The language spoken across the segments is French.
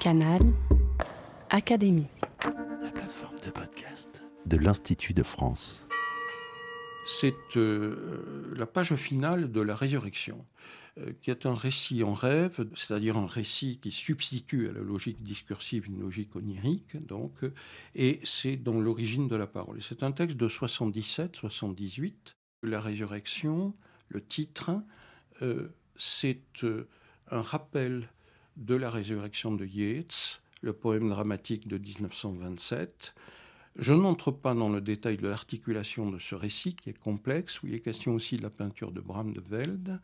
Canal Académie. La plateforme de podcast de l'Institut de France. C'est euh, la page finale de la résurrection, euh, qui est un récit en rêve, c'est-à-dire un récit qui substitue à la logique discursive une logique onirique, donc, et c'est dans l'origine de la parole. C'est un texte de 77-78. La résurrection, le titre, euh, c'est un rappel de la résurrection de Yeats, le poème dramatique de 1927. Je n'entre pas dans le détail de l'articulation de ce récit qui est complexe, où il est question aussi de la peinture de Bram de Velde.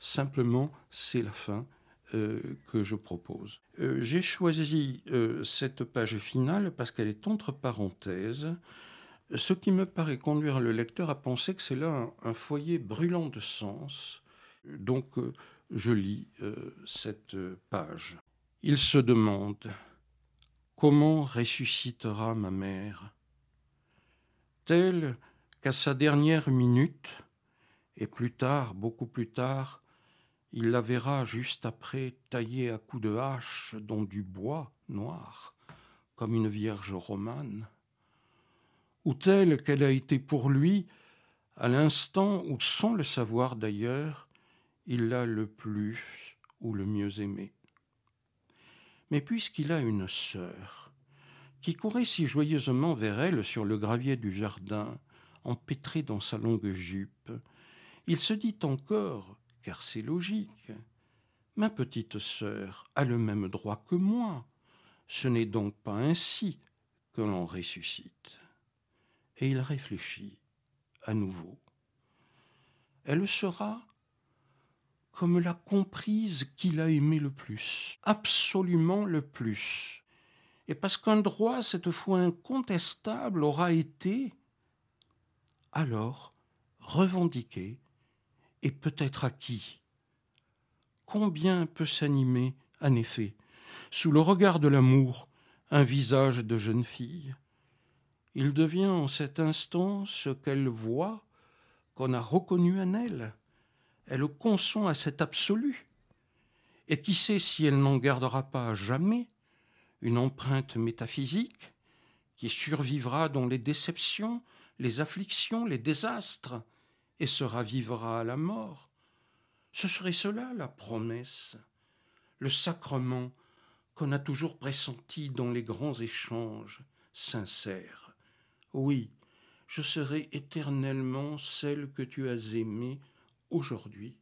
Simplement, c'est la fin euh, que je propose. Euh, j'ai choisi euh, cette page finale parce qu'elle est entre parenthèses, ce qui me paraît conduire le lecteur à penser que c'est là un, un, foyer brûlant de sens. Donc, je lis cette page. Il se demande Comment ressuscitera ma mère? Telle qu'à sa dernière minute, et plus tard, beaucoup plus tard, il la verra juste après taillée à coups de hache dans du bois noir, comme une vierge romane, ou telle qu'elle a été pour lui à l'instant où, sans le savoir d'ailleurs, il l'a le plus ou le mieux aimé. Mais puisqu'il a une sœur, qui courait si joyeusement vers elle sur le gravier du jardin, empêtrée dans sa longue jupe, il se dit encore, car c'est logique, ma petite sœur a le même droit que moi. Ce n'est donc pas ainsi que l'on ressuscite. Et il réfléchit à nouveau. Elle sera comme la comprise qu'il a aimé le plus, absolument le plus. Et parce qu'un droit, cette fois incontestable, aura été, alors, revendiqué et peut-être acquis. Combien peut s'animer, en effet, sous le regard de l'amour, un visage de jeune fille? Il devient en cet instant ce qu'elle voit, qu'on a reconnu en elle elle consent à cet absolu. Et qui sait si elle n'en gardera pas jamais une empreinte métaphysique qui survivra dans les déceptions, les afflictions, les désastres, et se ravivra à la mort. Ce serait cela la promesse, le sacrement qu'on a toujours pressenti dans les grands échanges sincères. Oui, je serai éternellement celle que tu as aimée aujourd'hui.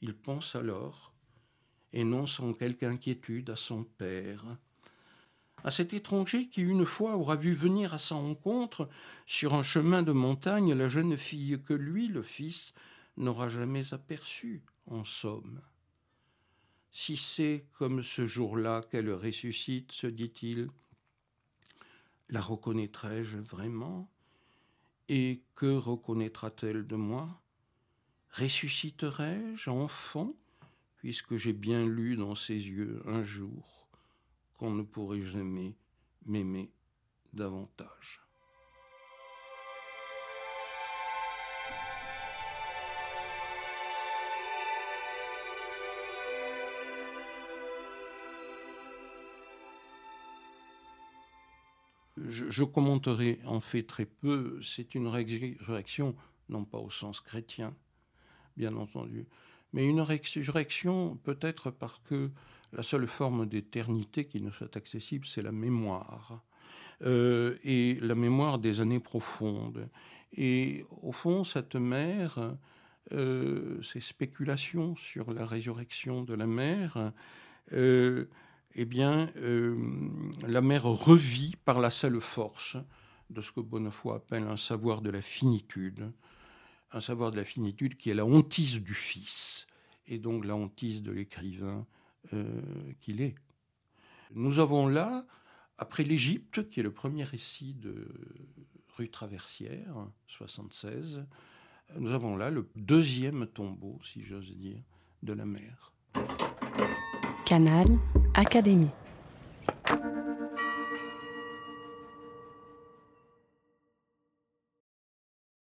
Il pense alors, et non sans quelque inquiétude, à son père, à cet étranger qui une fois aura vu venir à sa rencontre sur un chemin de montagne la jeune fille que lui, le fils, n'aura jamais aperçue, en somme. Si c'est comme ce jour-là qu'elle ressuscite, se dit-il, la reconnaîtrai-je vraiment? Et que reconnaîtra-t-elle de moi? Ressusciterai-je enfant, puisque j'ai bien lu dans ses yeux un jour qu'on ne pourrait jamais m'aimer davantage je, commenterai en fait très peu. C'est une réaction, non pas au sens chrétien, bien entendu. Mais une résurrection peut-être parce que la seule forme d'éternité qui nous soit accessible, c'est la mémoire. Euh, et la mémoire des années profondes. Et au fond, cette mère, euh, ces spéculations sur la résurrection de la mère, euh, eh bien, la mère revit par la seule force de ce que Bonnefoy appelle un savoir de la finitude, un savoir de la finitude qui est la hantise du Fils, et donc la hantise de l'écrivain euh, qu'il est. Nous avons là, après l'Égypte, qui est le premier récit de Rue Traversière, 76, nous avons là le deuxième tombeau, si j'ose dire, de la mer. Canal Académie.